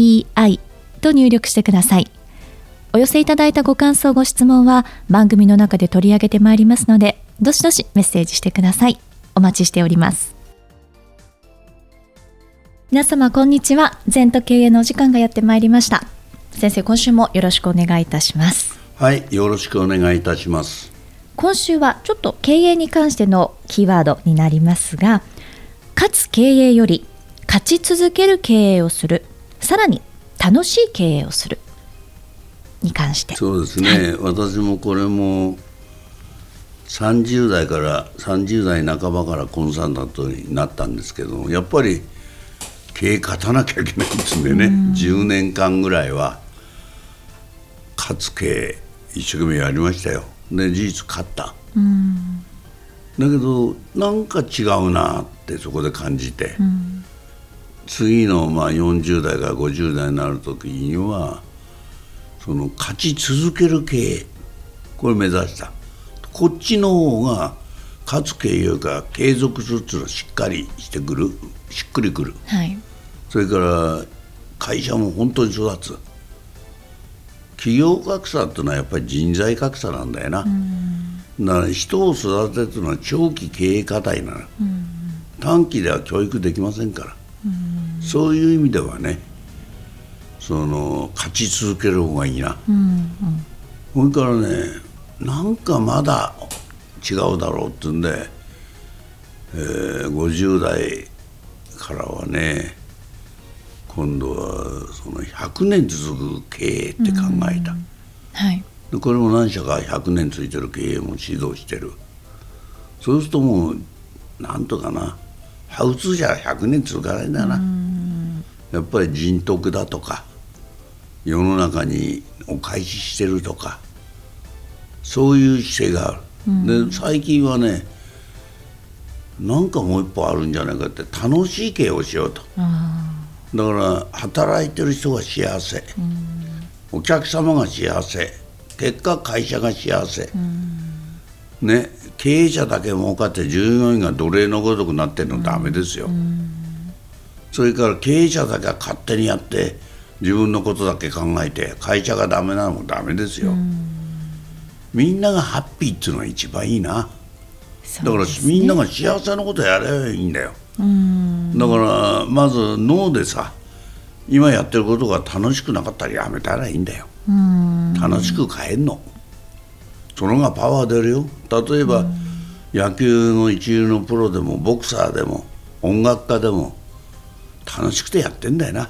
ZENTOKEIEI と入力してください。お寄せいただいたご感想、ご質問は番組の中で取り上げてまいりますので、どしどしメッセージしてください。お待ちしております。皆様、こんにちは。全と経営のお時間がやってまいりました。先生、今週もよろしくお願いいたします。はい、よろしくお願いいたします。今週はちょっと経営に関してのキーワードになりますが、勝つ経営より勝ち続ける経営をするさらに楽しい経営をする。に関して。そうですね、はい、私もこれも30代から30代半ばからコンサルタントになったんですけどやっぱり経営勝たなきゃいけないんですんでね、うん、10年間ぐらいは勝つ経営一生懸命やりましたよ。で事実勝った、うん。だけどなんか違うなってそこで感じて、うん、次のまあ40代から50代になる時にはその勝ち続ける経営これ目指した。こっちの方が勝つ経営か継続するっていうのはしっかりしてくるしっくりくる、はい、それから会社も本当に育つ。企業格差っていうのはやっぱり人材格差なんだよな、うん。だから人を育てるのは長期経営課題なの、うん、短期では教育できませんから、うん、そういう意味ではねその勝ち続ける方がいいな、うんうん、それからねなんかまだ違うだろうってんで、えー、50代からはね今度はその100年続く経営って考えた。はい。でこれも何社か100年ついてる経営も指導してる。そうするともうなんとかな。ハウツーじゃ100年続かないんだなやっぱり人徳だとか世の中にお返ししてるとかそういう姿勢がある、で最近はねなんかもう一歩あるんじゃないかって楽しい経営をしようと。だから働いてる人が幸せ、お客様が幸せ。結果会社が幸せ、ね、経営者だけ儲かって従業員が奴隷のごとくなってるのダメですよ、それから経営者だけは勝手にやって自分のことだけ考えて会社がダメなのもダメですよ、みんながハッピーっていうのが一番いいな、だからみんなが幸せなことやればいいんだよ、だからまず脳でさ今やってることが楽しくなかったらやめたらいいんだよ。楽しく変えんの。そのがパワー出るよ。例えば野球の一流のプロでもボクサーでも音楽家でも楽しくてやってんだよな。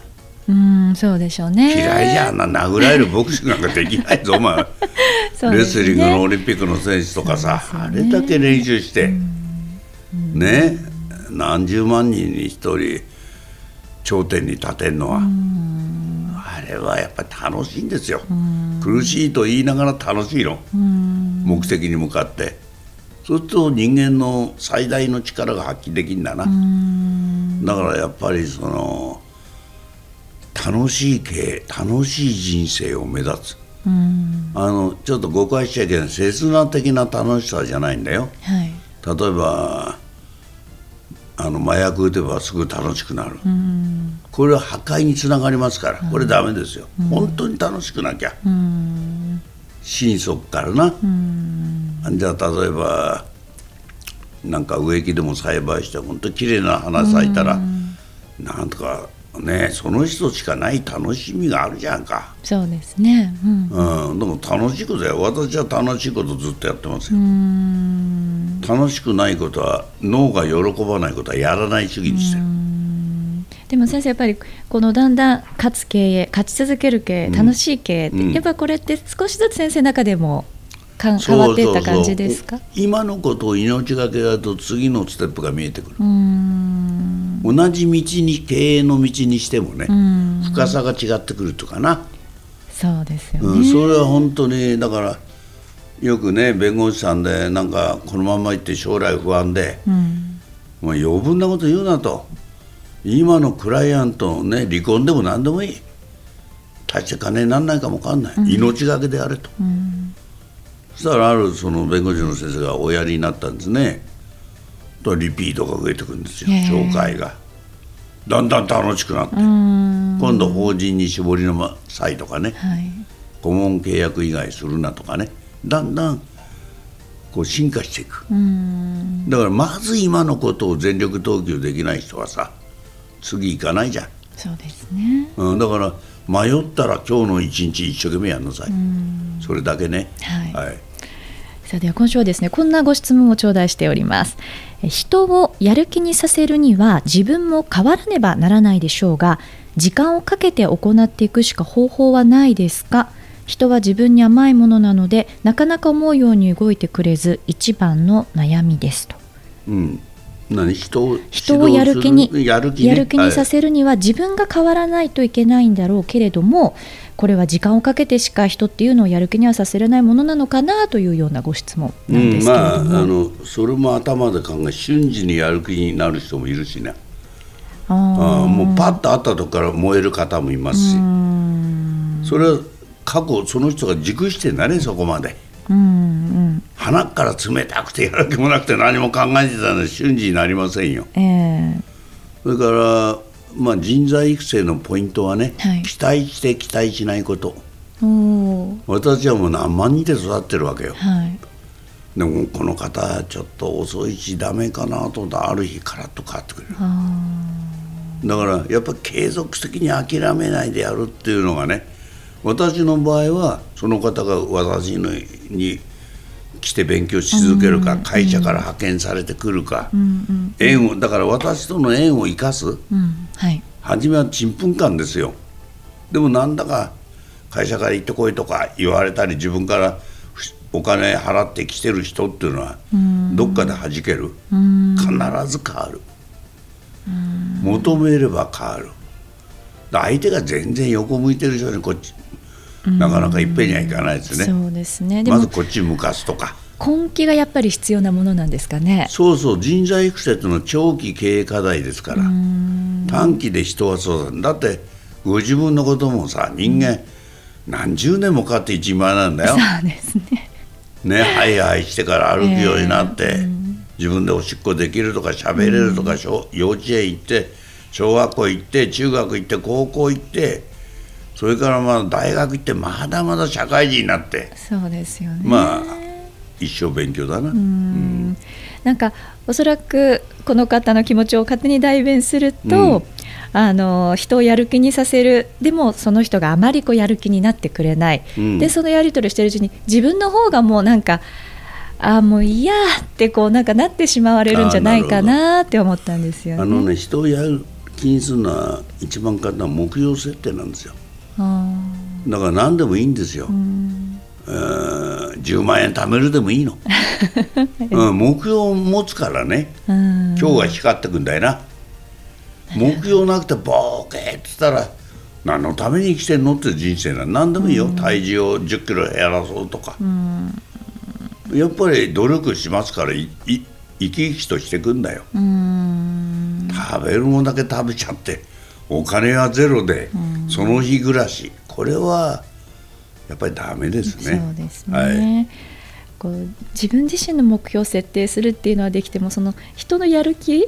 うんそうでしょうね。嫌いじゃんな殴られるボクシングなんかできないぞお前。ね、レスリングのオリンピックの選手とかさ、ね、あれだけ練習してね何十万人に一人頂点に立てるのはあれはやっぱり楽しいんですよ。苦しいと言いながら楽しいの。目的に向かってそうすると人間の最大の力が発揮できるんだな。だからやっぱりその楽しい経楽しい人生を目指つ。あのちょっと誤解しちゃいけない刹那的な楽しさじゃないんだよ、はい、例えばあの麻薬打てばすぐ楽しくなる、これは破壊につながりますから。これダメですよ、本当に楽しくなきゃ、心底からな、じゃあ例えばなんか植木でも栽培して本当に綺麗な花咲いたら、なんとかねその人しかない楽しみがあるじゃんか。そうですね。うん、うん、でも楽しいことや私は楽しいことずっとやってますよ。楽しくないことは脳が喜ばないことはやらない主義にしてる。でも先生やっぱりこのだんだん勝つ経営勝ち続ける経営楽しい経営って、うん、やっぱこれって少しずつ先生の中でもか変わっていった感じですか？今のことを命がけやると次のステップが見えてくる。同じ道に経営の道にしてもね、うん。深さが違ってくるとかな、そうですよね、うん、それは本当にだからよくね弁護士さんでなんかこのまま行って将来不安で、うん。もう余分なこと言うなと。今のクライアントのね離婚でも何でもいい。大して金にならないかも分かんない、命がけであれと、そしたらあるその弁護士の先生がおやりになったんですね。とリピートが増えてくるんですよ紹介が。だんだん楽しくなって、うん。今度法人に絞りの際とかね。はい。顧問契約以外するなとかね。だんだんこう進化していく。うん。だからまず今のことを全力投球できない人はさ次行かないじゃん、そうですね。うん、だから迷ったら今日の一日一生懸命やんなさい。それだけね。はい。はい、さあでは今週はですねこんなご質問を頂戴しております。え人をやる気にさせるには自分も変わらねばならないでしょうが時間をかけて行っていくしか方法はないですか？人は自分に甘いものなのでなかなか思うように動いてくれず一番の悩みですと。うん、何？人を人をやる気にやる気,、ね、やる気にさはい。せるには自分が変わらないといけないんだろうけれどもこれは時間をかけてしか人っていうのをやる気にはさせれないものなのかなというようなご質問なんですけれども、うん、まああのそれも頭で考え瞬時にやる気になる人もいるしね。あああもうパッと会ったとこから燃える方もいますし。ーうん。それは過去その人が熟してんだねそこまで。うんうん鼻から冷たくてやる気もなくて何も考えてたら瞬時になりませんよ。ええ。それから、まあ、人材育成のポイントはね、はい。期待して期待しないこと。私はもう何万人で育ってるわけよ。はい。でもこの方ちょっと遅いしダメかなと思ったらある日カラッと変わってくれる。あだからやっぱ継続的に諦めないでやるっていうのがね私の場合はその方が私のに来て勉強し続けるか、会社から派遣されてくるか、縁をだから私との縁を生かす。うん。はい。初めはちんぷんかんですよ。でもなんだか会社から行ってこいとか言われたり自分からふお金払ってきてる人っていうのはどっかで弾ける。うん。必ず変わる。求めれば変わる。相手が全然横向いてる人にこっちなかなかいっぺんにはいかないですね。そうですね。でまずもこっち向かすとか。根気がやっぱり必要なものなんですかね。そうそう。人材育成というのは長期経営課題ですから。短期で人はそうだ。だってご自分のこともさ人間何十年もかかって一万なんだよ。そうですね。ねハイハイしてから歩くようになって、自分でおしっこできるとか喋れるとか、小幼稚園行って小学校行って中学行って高校行ってそれからまあ大学行ってまだまだ社会人になって。そうですよね。まあ一生勉強だな。うん。なんかおそらくこの方の気持ちを勝手に代弁すると、うん。あの人をやる気にさせる。でもその人があまりこうやる気になってくれない、うん。でそのやり取りしてるうちに自分の方がもうなんかあーもう嫌ってこうなんかなってしまわれるんじゃないかなって思ったんですよね。あのね人をやる気にするのは一番簡単な目標設定なんですよ。あだから何でもいいんですよ、ーうん。えー10万円貯めるでもいいの、うん、目標を持つからね。うん。今日は光ってくんだよな。目標なくてボーケーって言ったら何のために生きてんのって人生なの何でもいいよ、体重を1 0キロ減らそうとか、やっぱり努力しますからいい生き生きとしてくんだよ、うん。食べるもんだけ食べちゃってお金はゼロで、その日暮らし。これはやっぱりダメですね。そうですね、はい。こう自分自身の目標を設定するっていうのはできてもその人のやる気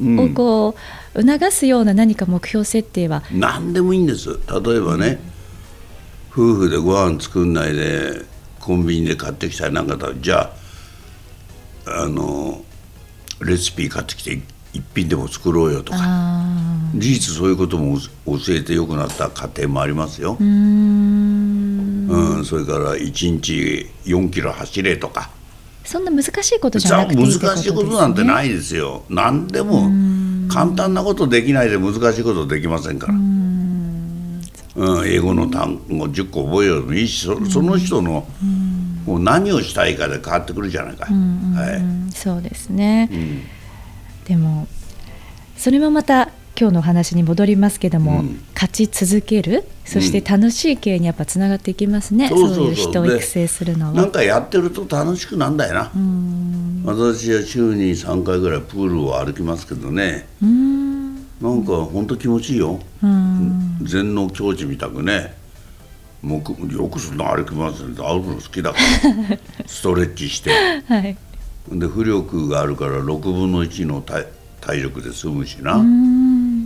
うん。をこう促すような何か目標設定は、何でもいいんです。例えばね、夫婦でご飯作んないでコンビニで買ってきたりなんかだじゃああのレシピ買ってきて一品でも作ろうよとか。あ事実そういうことも教えてよくなった家庭もありますよ。ーう、ーん。うんそれから1日4キロ走れとか。そんな難しいことじゃさなくていいってこと難しいことなんてないいですよ。何でも簡単なことできないで難しいことできませんから、うん、英語の単語10個覚えようでもいいしそその人のもう何をしたいかで変わってくるじゃないか、はい。そうですね、でもそれもまた今日のお話に戻りますけども、うん。勝ち続けるそして楽しい経営にやっぱつながっていきますね、そうそうそう。いう人を育成するのは。なんかやってると楽しくなんだよな、うん。私は週に3回ぐらいプールを歩きますけどね。うん。なんか本当気持ちいいよ、うん。禅の境地みたくね。もうくよくそんな歩きますね歩くの好きだから。ストレッチして。はい。で浮力があるから6分の1の体体力で済むしな、うん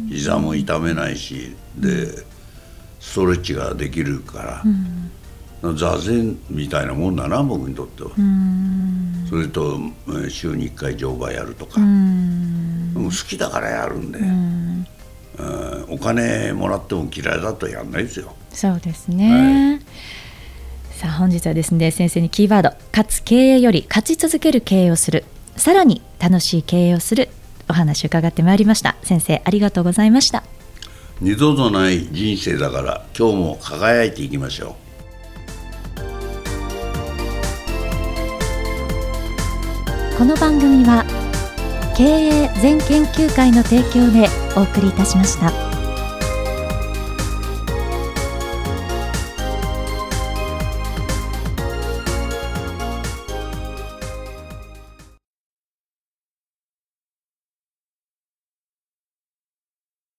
膝も痛めないしでストレッチができるから、座禅みたいなもんだな僕にとっては、うん。それとえー週に1回乗馬やるとか、好きだからやるんで、うん。うんお金もらっても嫌いだとやんないですよ。そうですね、さあ本日はですね先生にキーワード勝つ経営より勝ち続ける経営をする。さらに楽しい経営をするお話を伺ってまいりました。先生ありがとうございました。二度とない人生だから今日も輝いていきましょう。この番組は経営全研究会の提供でお送りいたしました。